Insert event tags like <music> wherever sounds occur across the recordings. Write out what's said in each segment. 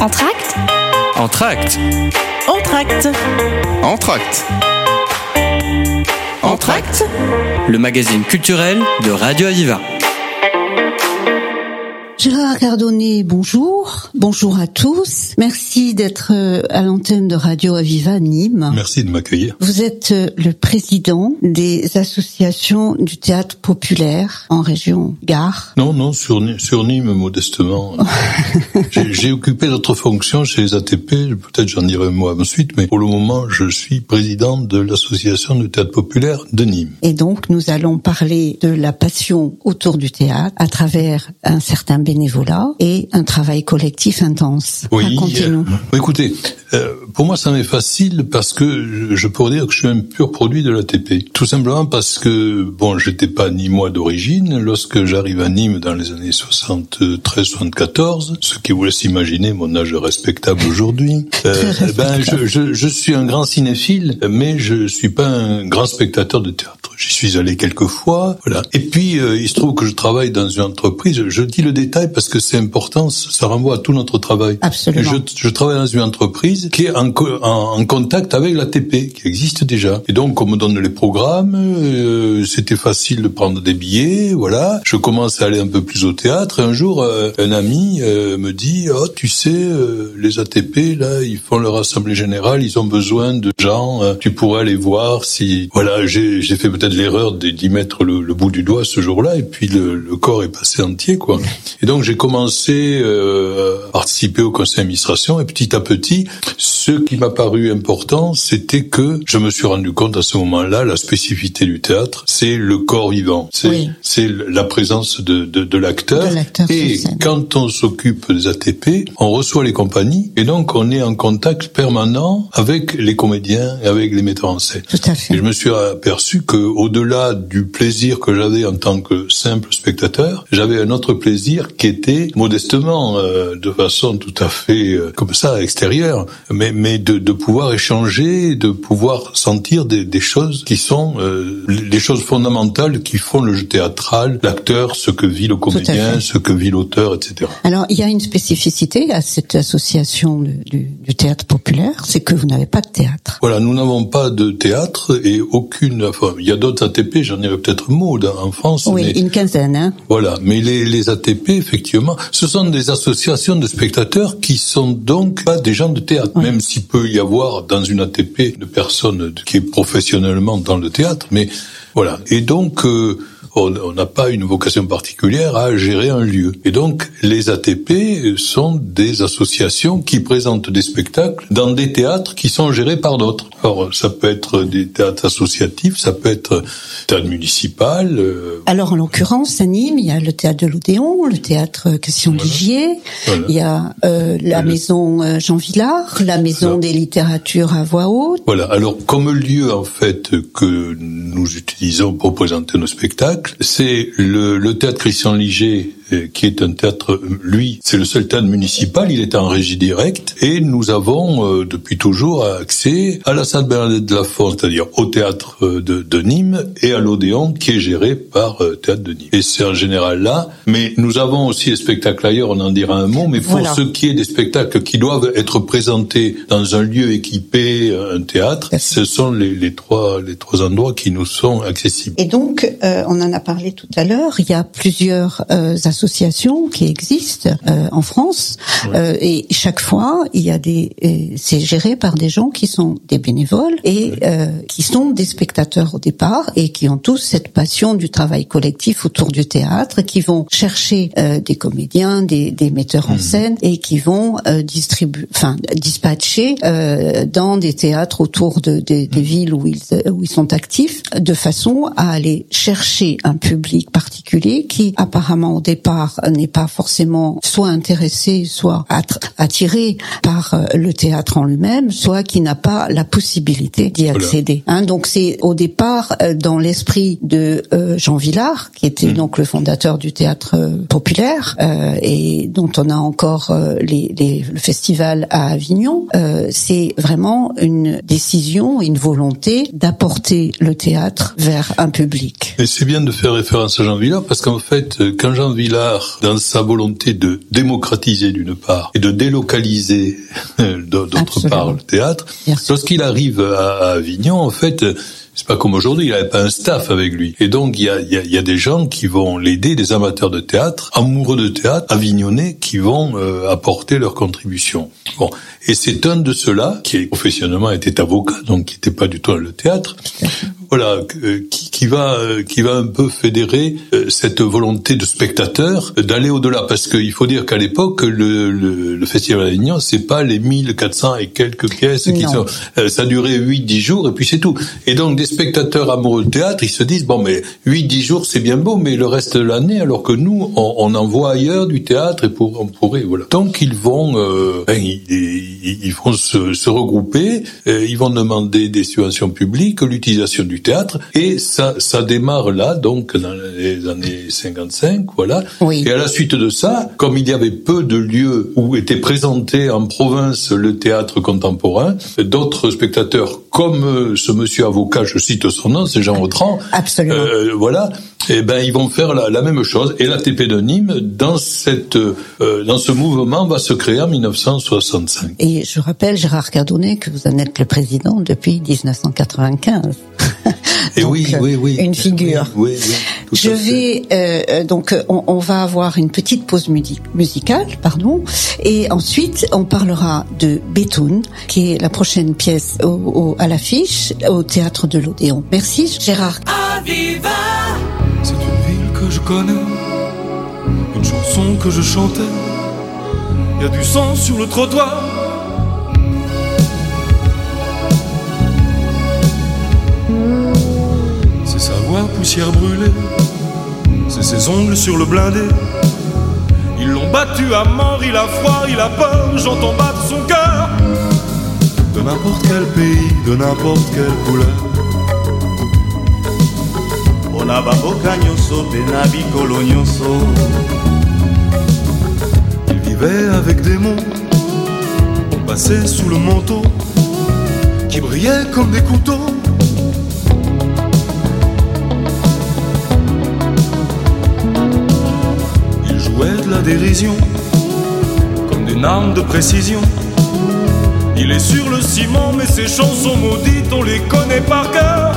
Entracte Entracte. Entracte. Entracte. Entracte. Le magazine culturel de Radio Aviva. Gérard Cardonnet, bonjour. Bonjour à tous. Merci d'être euh, à l'antenne de Radio Aviva Nîmes. Merci de m'accueillir. Vous êtes euh, le président des associations du théâtre populaire en région Gare. Non, non, sur, sur Nîmes, modestement. <laughs> J'ai occupé d'autres fonctions chez les ATP, peut-être j'en dirai un mot ensuite, mais pour le moment, je suis président de l'association du théâtre populaire de Nîmes. Et donc, nous allons parler de la passion autour du théâtre à travers un certain bénévolat et un travail collectif intense. Oui. Racontez-nous. Euh, écoutez, euh, pour moi, ça m'est facile parce que je pourrais dire que je suis un pur produit de l'ATP. Tout simplement parce que, bon, j'étais pas ni moi d'origine. Lorsque j'arrive à Nîmes dans les années 73-74, ce qui vous laisse imaginer mon âge respectable aujourd'hui, <laughs> euh, ben, je, je, je, suis un grand cinéphile, mais je suis pas un grand spectateur de théâtre. J'y suis allé quelques fois, voilà. Et puis, euh, il se trouve que je travaille dans une entreprise. Je dis le détail parce que c'est important, ça renvoie à tout notre travail. Absolument. Je, je travaille dans une entreprise qui est en, en, en contact avec l'ATP, qui existe déjà. Et donc, on me donne les programmes, euh, c'était facile de prendre des billets, voilà. Je commence à aller un peu plus au théâtre. Et un jour, euh, un ami euh, me dit, oh, tu sais, euh, les ATP, là, ils font leur assemblée générale, ils ont besoin de gens, tu pourrais aller voir si... Voilà, j'ai fait peut-être l'erreur d'y mettre le, le, bout du doigt ce jour-là, et puis le, le, corps est passé entier, quoi. Et donc, j'ai commencé à participer au conseil d'administration, et petit à petit, ce qui m'a paru important, c'était que je me suis rendu compte à ce moment-là, la spécificité du théâtre, c'est le corps vivant, c'est Oui. la présence de, de, de l'acteur. Et quand on s'occupe des ATP, on reçoit les compagnies, et donc on est en contact permanent avec les comédiens et avec les metteurs en scène. Tout à Et je me suis aperçu que, au-delà du plaisir que j'avais en tant que simple spectateur, j'avais un autre plaisir qui était modestement, euh, de façon tout à fait euh, comme ça extérieure, mais mais de, de pouvoir échanger, de pouvoir sentir des, des choses qui sont euh, les choses fondamentales qui font le jeu théâtral, l'acteur, ce que vit le comédien, ce que vit l'auteur, etc. Alors, il y a une spécificité à cette association du, du, du théâtre populaire, c'est que vous n'avez pas de théâtre. Voilà, nous n'avons pas de théâtre et aucune. Enfin, il y a d'autres ATP, j'en ai peut-être mot dans- en France. Oui, mais- une quinzaine, hein. Voilà, mais les, les ATP, effectivement, ce sont des associations de spectateurs qui sont donc pas des gens de théâtre, même s'il peut y avoir dans une ATP de personnes qui est professionnellement dans le théâtre, mais voilà. Et donc, euh, on n'a pas une vocation particulière à gérer un lieu. Et donc, les ATP sont des associations qui présentent des spectacles dans des théâtres qui sont gérés par d'autres. Alors, ça peut être des théâtres associatifs, ça peut être théâtre municipal, euh, Alors, en l'occurrence, à Nîmes, il y a le théâtre de l'Odéon, le théâtre Christian Ligier, Voilà. il y a euh, la Le- maison euh, Jean Villard, la maison Voilà. des littératures à voix haute. Voilà. Alors, comme lieu en fait que nous utilisons pour présenter nos spectacles, c'est le, le théâtre Christian Liger, qui est un théâtre, euh, lui, c'est le seul théâtre municipal. Il est en régie directe et nous avons euh, depuis toujours accès à la salle Bernadette de la Font, c'est-à-dire au théâtre euh, de, de Nîmes et à l'Odéon, qui est géré par euh, théâtre de Nîmes. Et c'est en général là. Mais nous avons aussi des spectacles ailleurs. On en dira un mot. Mais pour Voilà. ce qui est des spectacles qui doivent être présentés dans un lieu équipé, un théâtre, ce sont les, les trois les trois endroits qui nous sont accessibles. Et donc, euh, on en a parlé tout à l'heure, il y a plusieurs euh, associations qui existent euh, en France, euh, et chaque fois, il y a des, et c'est géré par des gens qui sont des bénévoles et euh, qui sont des spectateurs au départ et qui ont tous cette passion du travail collectif autour du théâtre, qui vont chercher euh, des comédiens, des, des metteurs en scène et qui vont euh, distribuer, enfin dispatcher euh, dans des théâtres autour de, des- des villes où ils euh, où ils sont actifs, de façon à aller chercher un public particulier qui apparemment au départ n'est pas forcément soit intéressé, soit attiré par euh, le théâtre en lui-même, soit qui n'a pas la possibilité d'y accéder. Hein, donc c'est au départ euh, dans l'esprit de euh, Jean Villard, qui était donc le fondateur du théâtre populaire euh, et dont on a encore les, les- le festival à Avignon. Euh, c'est vraiment une décision, une volonté d'apporter le théâtre vers un public. Et c'est bien de faire référence à Jean Villard parce qu'en fait, quand Jean Villard dans sa volonté de démocratiser d'une part et de délocaliser d'autre part le théâtre. Lorsqu'il arrive à Avignon, en fait, c'est pas comme aujourd'hui, il n'avait pas un staff avec lui. Et donc, il y a, y, a, y a, des gens qui vont l'aider, des amateurs de théâtre, amoureux de théâtre, avignonnais, qui vont euh, apporter leur contribution. Bon. Et c'est un de ceux-là, qui professionnellement était avocat, donc qui n'était pas du tout dans le théâtre, voilà, euh, qui, qui, va, euh, qui va un peu fédérer cette volonté de spectateur d'aller au-delà. Parce qu'il faut dire qu'à l'époque, le, le, le, Festival d'Avignon, c'est pas les 1400 et quelques pièces qui sont... ça durait 8-10 jours, et puis c'est tout. Et donc, des spectateurs amoureux de théâtre, ils se disent bon mais 8-10 jours c'est bien beau, mais le reste de l'année, alors que nous on, on en voit ailleurs du théâtre et pour on pourrait voilà. Donc ils vont euh, ben, ils, ils, vont se, se regrouper, euh, ils vont demander des subventions publiques, l'utilisation du théâtre et ça ça démarre là donc dans les années 55 voilà. Oui. Et à la suite de ça, comme il y avait peu de lieux où était présenté en province le théâtre contemporain, d'autres spectateurs comme euh, ce monsieur avocat, je cite son nom, c'est Jean Autran. Absolument. Euh, voilà. Eh ben, ils vont faire la, la, même chose. Et l'ATP de Nîmes, dans cette, euh, dans ce mouvement, va se créer en 1965. Et je rappelle, Gérard Cardonnet, que vous en êtes le président depuis 1995. <laughs> Et oui, euh, oui, oui. Une figure. Oui, oui, je vais euh, donc on, on, va avoir une petite pause musicale, pardon, et ensuite on parlera de Béthune, qui est la prochaine pièce au, au, à l'affiche au théâtre de l'Odéon. Merci, Gérard. Aviva C'est une ville que je connais, une chanson que je chantais. Y a du sang sur le trottoir. C'est sa voix poussière brûlée, c'est ses ongles sur le blindé. Ils l'ont battu à mort, il a froid, il a peur, j'entends battre son cœur. De n'importe quel pays, de n'importe quelle couleur. Il vivait avec des mots passés sous le manteau qui brillaient comme des couteaux. Il jouait de la dérision comme d'une arme de précision. Il est sur le ciment, mais ses chansons maudites, on les connaît par cœur.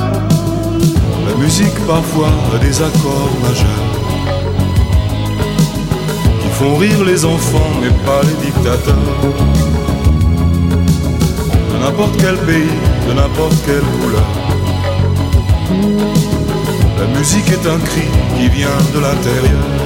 La musique parfois a des accords majeurs qui font rire les enfants mais pas les dictateurs. De n'importe quel pays, de n'importe quelle couleur. La musique est un cri qui vient de l'intérieur.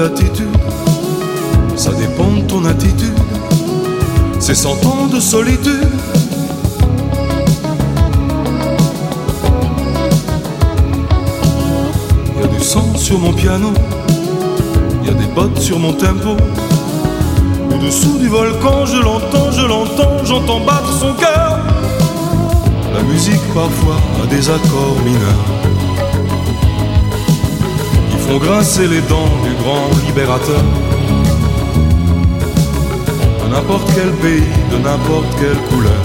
L'attitude, ça dépend de ton attitude. C'est cent ans de solitude. Y a du sang sur mon piano, y a des bottes sur mon tempo. Au-dessous du volcan, je l'entends, je l'entends, j'entends battre son cœur. La musique parfois a des accords mineurs font grincer les dents du grand libérateur. De n'importe quel pays, de n'importe quelle couleur.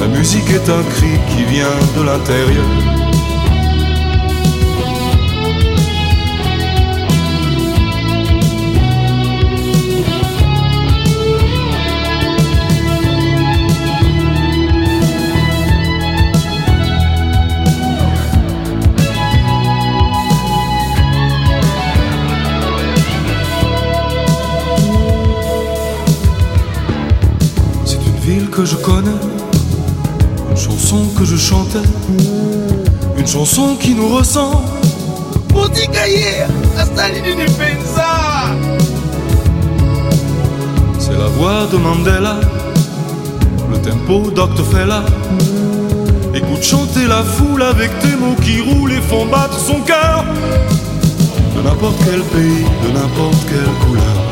La musique est un cri qui vient de l'intérieur. Que je connais, une chanson que je chantais, une chanson qui nous ressemble. C'est la voix de Mandela, le tempo d'Octofella. Écoute chanter la foule avec tes mots qui roulent et font battre son cœur. De n'importe quel pays, de n'importe quelle couleur.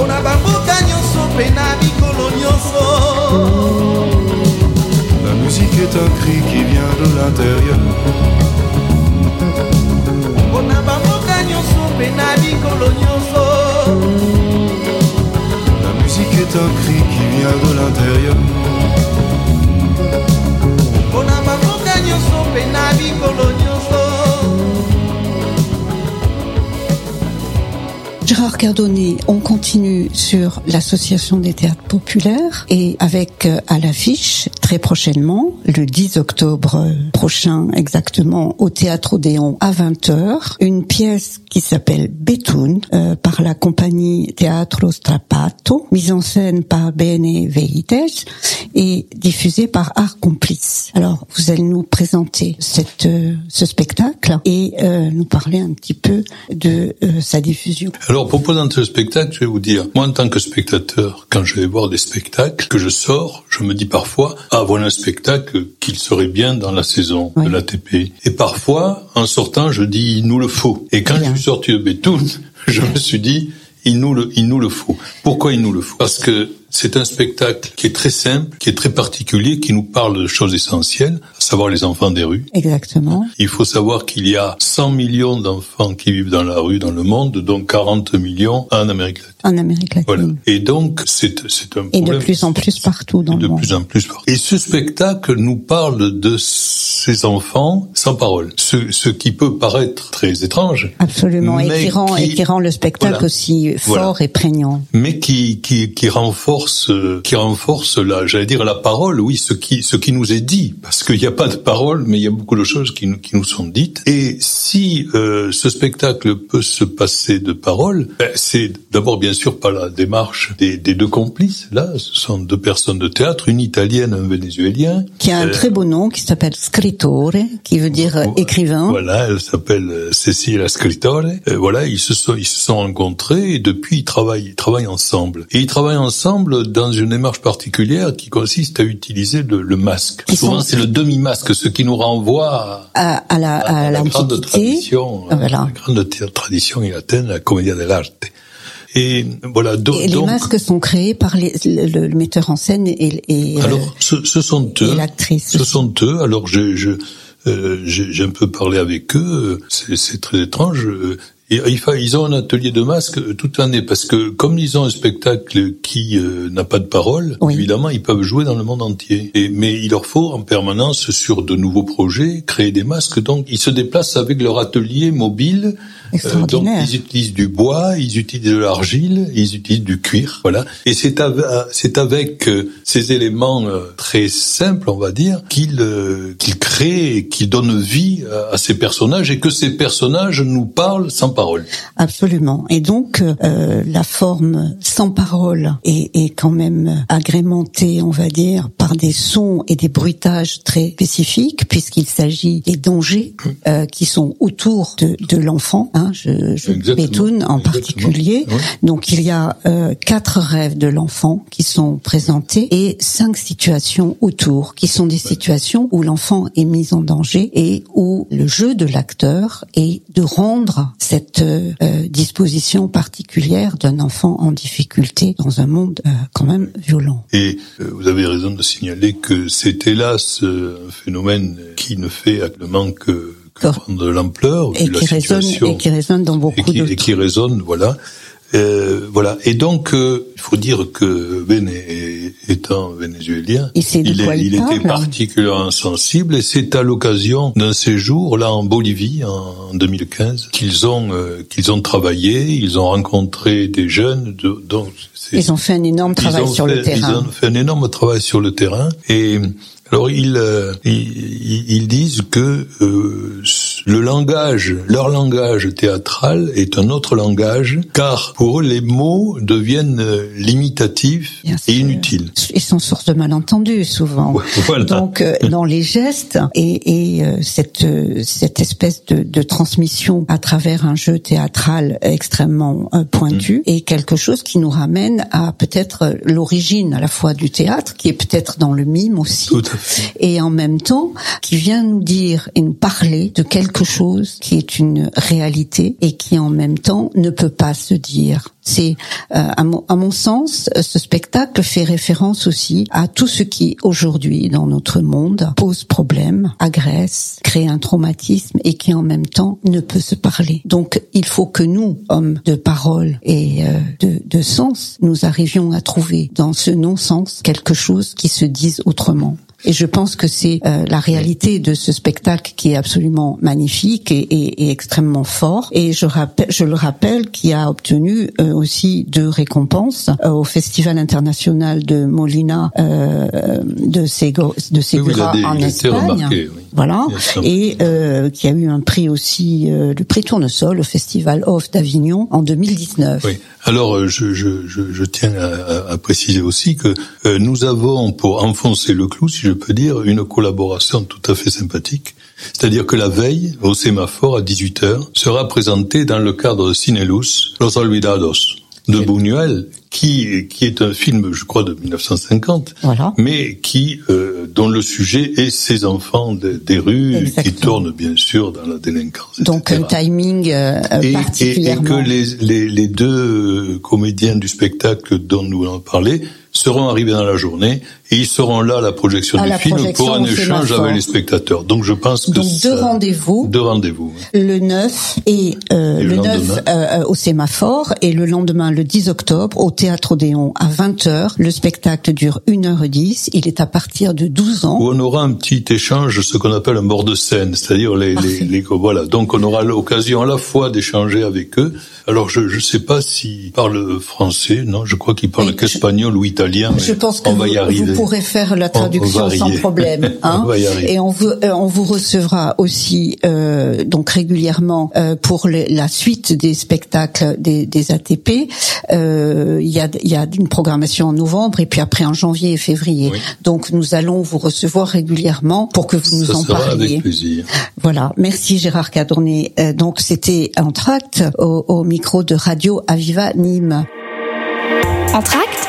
Mpona bamboka nyonso mpe na bikolo nyonso La musique est un cri qui vient de l'intérieur. mpona bamboka nyonso mpe na bikolo nyonso La musique est un cri qui vient de l'intérieur. mpona bamboka nyonso mpe na bikolo Gérard Cardonnet, on continue sur l'association des théâtres populaires et avec euh, à l'affiche très prochainement, le 10 octobre prochain exactement, au théâtre Odéon à 20h, une pièce qui s'appelle Bétoun euh, par la compagnie Teatro Strapato, mise en scène par Bene Veritas et diffusée par Art Complice. Alors, vous allez nous présenter cette, euh, ce spectacle et euh, nous parler un petit peu de euh, sa diffusion. Présenter le spectacle, je vais vous dire, moi, en tant que spectateur, quand je vais voir des spectacles, que je sors, je me dis parfois, ah, voilà un spectacle qu'il serait bien dans la saison Oui. de l'ATP. Et parfois, en sortant, je dis, il nous le faut. Et quand Bien. je suis sorti de Bétoun, <laughs> je me suis dit, il nous le, il nous le faut. Pourquoi il nous le faut? Parce que c'est un spectacle qui est très simple, qui est très particulier, qui nous parle de choses essentielles, à savoir les enfants des rues. Exactement. Il faut savoir qu'il y a 100 millions d'enfants qui vivent dans la rue dans le monde, dont 40 millions en Amérique latine. En Amérique latine. Voilà. Et donc, c'est, c'est un Et problème. de plus en plus partout dans de le monde. plus en plus fort. Et ce spectacle nous parle de ces enfants sans parole. Ce, ce qui peut paraître très étrange, Absolument. Et qui rend, et qui- rend le spectacle Voilà. aussi fort Voilà. et prégnant. mais qui, qui, qui renforce, euh, qui renforce la, j'allais dire la parole, oui, ce qui, ce qui nous est dit, parce qu'il n'y a pas de parole, mais il y a beaucoup de choses qui nous, qui nous sont dites. Et si euh, ce spectacle peut se passer de parole, ben, c'est d'abord bien sûr par la démarche des, des deux complices. Là, ce sont deux personnes de théâtre, une italienne, un vénézuélien. Qui a un Euh, très beau nom qui s'appelle Scrittore, qui veut dire euh, écrivain. Voilà, elle s'appelle Cecilia Scrittore. Voilà, ils se sont ils se sont rencontrés et depuis ils travaillent ils travaillent ensemble. Et ils travaillent ensemble dans une démarche particulière qui consiste à utiliser le, le masque. Ils Souvent sont- c'est le demi-masque, ce qui nous renvoie à, la, à à la grande tradition, voilà. la grande tradition italienne, la commedia dell'arte. Et voilà, do- Et les donc masques sont créés par les- le, le metteur en scène et, et, euh, Alors, ce, ce sont eux. l'actrice Ce sont eux. Alors, je, je, euh, j'ai j'ai un peu parlé avec eux. C'est c'est très étrange. Euh, Et fa- ils ont un atelier de masque toute l'année parce que comme ils ont un spectacle qui euh, n'a pas de parole, Oui. évidemment ils peuvent jouer dans le monde entier. Et, mais il leur faut en permanence sur de nouveaux projets créer des masques. Donc ils se déplacent avec leur atelier mobile. Euh, donc ils utilisent du bois, ils utilisent de l'argile, ils utilisent du cuir, voilà. Et c'est avec, c'est avec euh, ces éléments euh, très simples, on va dire, qu'ils euh, qu'ils créent, et qu'ils donnent vie à, à ces personnages et que ces personnages nous parlent sans parole. Absolument. Et donc, euh, la forme sans parole est, est quand même agrémentée, on va dire, par des sons et des bruitages très spécifiques, puisqu'il s'agit des dangers euh, qui sont autour de, de l'enfant. Hein, je je. Bétoune en particulier. Oui. Donc, il y a euh, quatre rêves de l'enfant qui sont présentés et cinq situations autour, qui sont des situations où l'enfant est mis en danger et où le jeu de l'acteur est de rendre cette euh, disposition particulière d'un enfant en difficulté dans un monde euh, quand même violent. Et euh, vous avez raison de signaler que c'est hélas euh, un phénomène qui ne fait actuellement que, de l'ampleur Et la qui résonne situation. et qui résonne dans et beaucoup qui, et d'autres. qui résonne, voilà. Euh, voilà. Et donc, euh, il faut dire que Ben est- étant vénézuélien, Il sait de il, quoi il il était particulièrement sensible et c'est à l'occasion d'un séjour là en Bolivie en 2015 qu'ils ont euh, qu'ils ont travaillé, ils ont rencontré des jeunes, de, donc Ils ont fait un énorme travail sur fait- le terrain. Ils ont fait un énorme travail sur le terrain et alors ils, euh, ils, ils disent que euh, le langage, leur langage théâtral est un autre langage, car pour eux, les mots deviennent limitatifs et inutiles. Ils sont source de malentendus souvent. Voilà. Donc, euh, dans les gestes et, et euh, cette euh, cette espèce de, de, transmission à travers un jeu théâtral extrêmement pointu mm. est quelque chose qui nous ramène à peut-être l'origine à la fois du théâtre, qui est peut-être dans le mime aussi, Tout à fait. et en même temps qui vient nous dire et nous parler de quelque chose qui est une réalité et qui en même temps ne peut pas se dire. C'est, euh, à, mon, à, mon, sens, ce spectacle fait référence aussi à tout ce qui aujourd'hui dans notre monde pose problème, agresse, crée un traumatisme et qui en même temps ne peut se parler. Donc il faut que nous, hommes de parole et euh, de, de sens, nous arrivions à trouver dans ce non-sens quelque chose qui se dise autrement. Et je pense que c'est euh, la réalité de ce spectacle qui est absolument magnifique et, et, et extrêmement fort. Et je, rappelle, je le rappelle, qui a obtenu euh, aussi deux récompenses euh, au Festival international de Molina euh, de, Sego, de Segura oui, en Espagne. Remarqué, oui. Voilà, et euh, qui a eu un prix aussi, euh, le prix Tournesol au Festival Off d'Avignon en 2019. Oui. Alors, je, je, je, je tiens à, à, préciser aussi que euh, nous avons, pour enfoncer le clou, si je peux dire, une collaboration tout à fait sympathique. C'est-à-dire que la veille, au sémaphore, à 18h, sera présenté dans le cadre de Cinelus, Los Olvidados de Buñuel, qui qui est un film, je crois, de 1950, voilà. mais qui euh, dont le sujet est ces enfants de, des rues Exactement. qui tournent bien sûr dans la délinquance. Donc etc. un timing euh, et, particulièrement. Et, et que les, les, les deux comédiens du spectacle dont nous allons parler seront arrivés dans la journée et ils seront là à la projection à du la film projection pour un échange avec les spectateurs. Donc je pense que Donc deux rendez-vous. Deux rendez-vous. Le 9 et, euh, Et le, le 9 lendemain. euh, au sémaphore et le lendemain le 10 octobre au théâtre Odéon à 20h. Le spectacle dure 1h10, il est à partir de 12 ans. Où on aura un petit échange, ce qu'on appelle un bord de scène, c'est-à-dire les, les, les, voilà. Donc on aura l'occasion à la fois d'échanger avec eux. Alors je ne sais pas s'ils parlent français, non, je crois qu'ils parlent qu'espagnol ou italien. Je pense que on va vous, y arriver. vous pourrez faire la traduction sans problème. <laughs> Hein On va y arriver. Et on vous, euh, on vous recevra aussi euh, donc régulièrement euh, pour le- la suite des spectacles des, des ATP. Euh, Il y, a, il y a une programmation en novembre et puis après en janvier et février. Oui. Donc nous allons vous recevoir régulièrement pour que vous nous Ça en sera parliez. avec plaisir. Voilà, merci Gérard Cadorné. Euh, donc c'était en tract au, au micro de Radio Aviva Nîmes. Entracte?